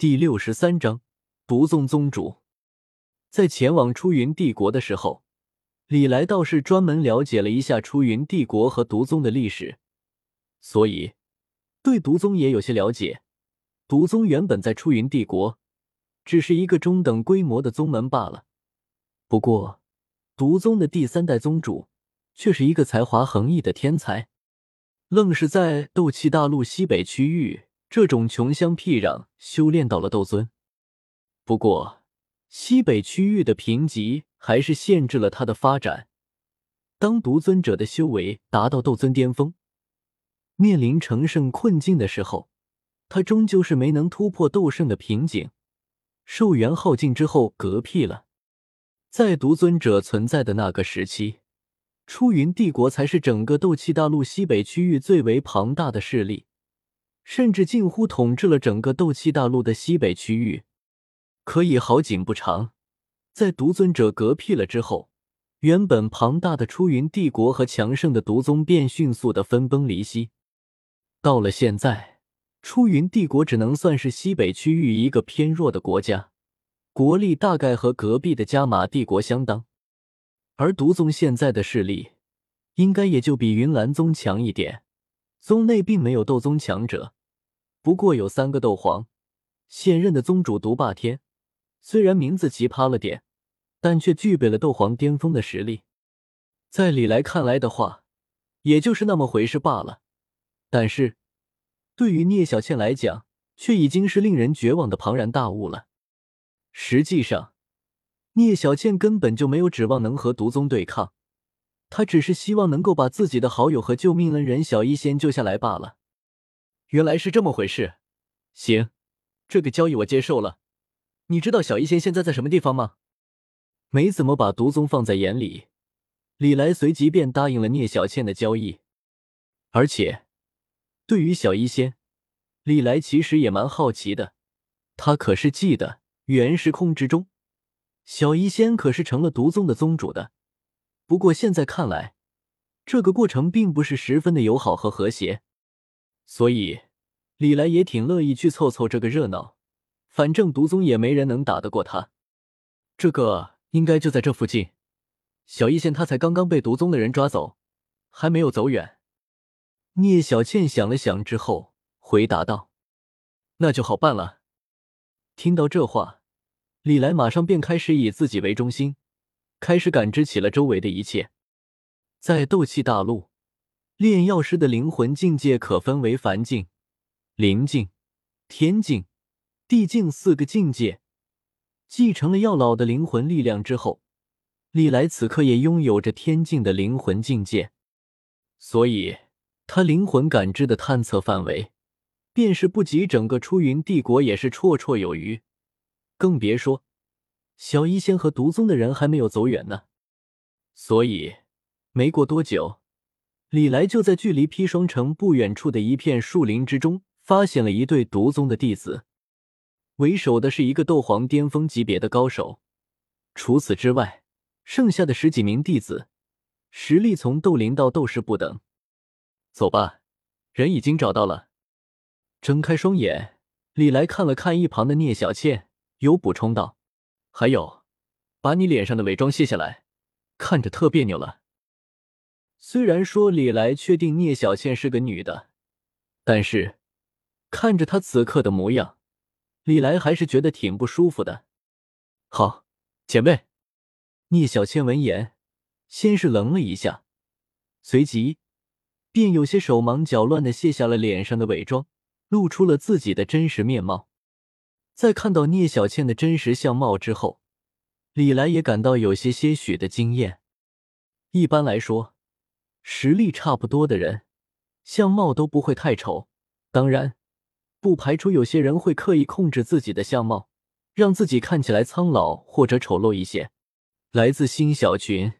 第六十三章独宗宗主。在前往出云帝国的时候，李来倒是专门了解了一下出云帝国和独宗的历史，所以对独宗也有些了解。独宗原本在出云帝国只是一个中等规模的宗门罢了，不过独宗的第三代宗主却是一个才华横溢的天才。愣是在斗气大陆西北区域这种穷乡僻壤修炼到了斗尊。不过，西北区域的贫瘠还是限制了他的发展。当独尊者的修为达到斗尊巅峰，面临成圣困境的时候，他终究是没能突破斗圣的瓶颈，寿元耗尽之后嗝屁了。在独尊者存在的那个时期。出云帝国才是整个斗气大陆西北区域最为庞大的势力，甚至近乎统治了整个斗气大陆的西北区域。可以好景不长，在独尊者嗝屁了之后，原本庞大的出云帝国和强盛的独宗便迅速的分崩离析。到了现在，出云帝国只能算是西北区域一个偏弱的国家，国力大概和隔壁的加玛帝国相当。而毒宗现在的势力，应该也就比云岚宗强一点。宗内并没有斗宗强者，不过有三个斗皇。现任的宗主独霸天，虽然名字奇葩了点，但却具备了斗皇巅峰的实力。在李来看来的话，也就是那么回事罢了。但是，对于聂小倩来讲，却已经是令人绝望的庞然大物了。实际上，聂小倩根本就没有指望能和毒宗对抗，他只是希望能够把自己的好友和救命恩人小医仙救下来罢了。原来是这么回事，行，这个交易我接受了。你知道小医仙现在在什么地方吗？没怎么把毒宗放在眼里，李来随即便答应了聂小倩的交易。而且，对于小医仙，李来其实也蛮好奇的，他可是记得原时空之中。小医仙可是成了毒宗的宗主的，不过现在看来，这个过程并不是十分的友好和和谐，所以李来也挺乐意去凑凑这个热闹。反正毒宗也没人能打得过他，这个应该就在这附近。小医仙他才刚刚被毒宗的人抓走，还没有走远。聂小倩想了想之后回答道：“那就好办了。”听到这话。李来马上便开始以自己为中心，开始感知起了周围的一切。在斗气大陆，炼药师的灵魂境界可分为凡境、灵境、天境、地境四个境界。继承了药老的灵魂力量之后，李来此刻也拥有着天境的灵魂境界，所以他灵魂感知的探测范围，便是不及整个出云帝国，也是绰绰有余。更别说，小医仙和毒宗的人还没有走远呢。所以，没过多久，李来就在距离砒霜城不远处的一片树林之中，发现了一对毒宗的弟子。为首的是一个斗皇巅峰级别的高手，除此之外，剩下的十几名弟子，实力从斗灵到斗士不等。走吧，人已经找到了。睁开双眼，李来看了看一旁的聂小倩。有补充道：“还有，把你脸上的伪装卸下来，看着特别扭了。”虽然说李来确定聂小倩是个女的，但是看着她此刻的模样，李来还是觉得挺不舒服的。好，前辈。聂小倩闻言，先是愣了一下，随即便有些手忙脚乱的卸下了脸上的伪装，露出了自己的真实面貌。在看到聂小倩的真实相貌之后，李来也感到有些些许的惊艳。一般来说，实力差不多的人，相貌都不会太丑。当然，不排除有些人会刻意控制自己的相貌，让自己看起来苍老或者丑陋一些。来自新小群。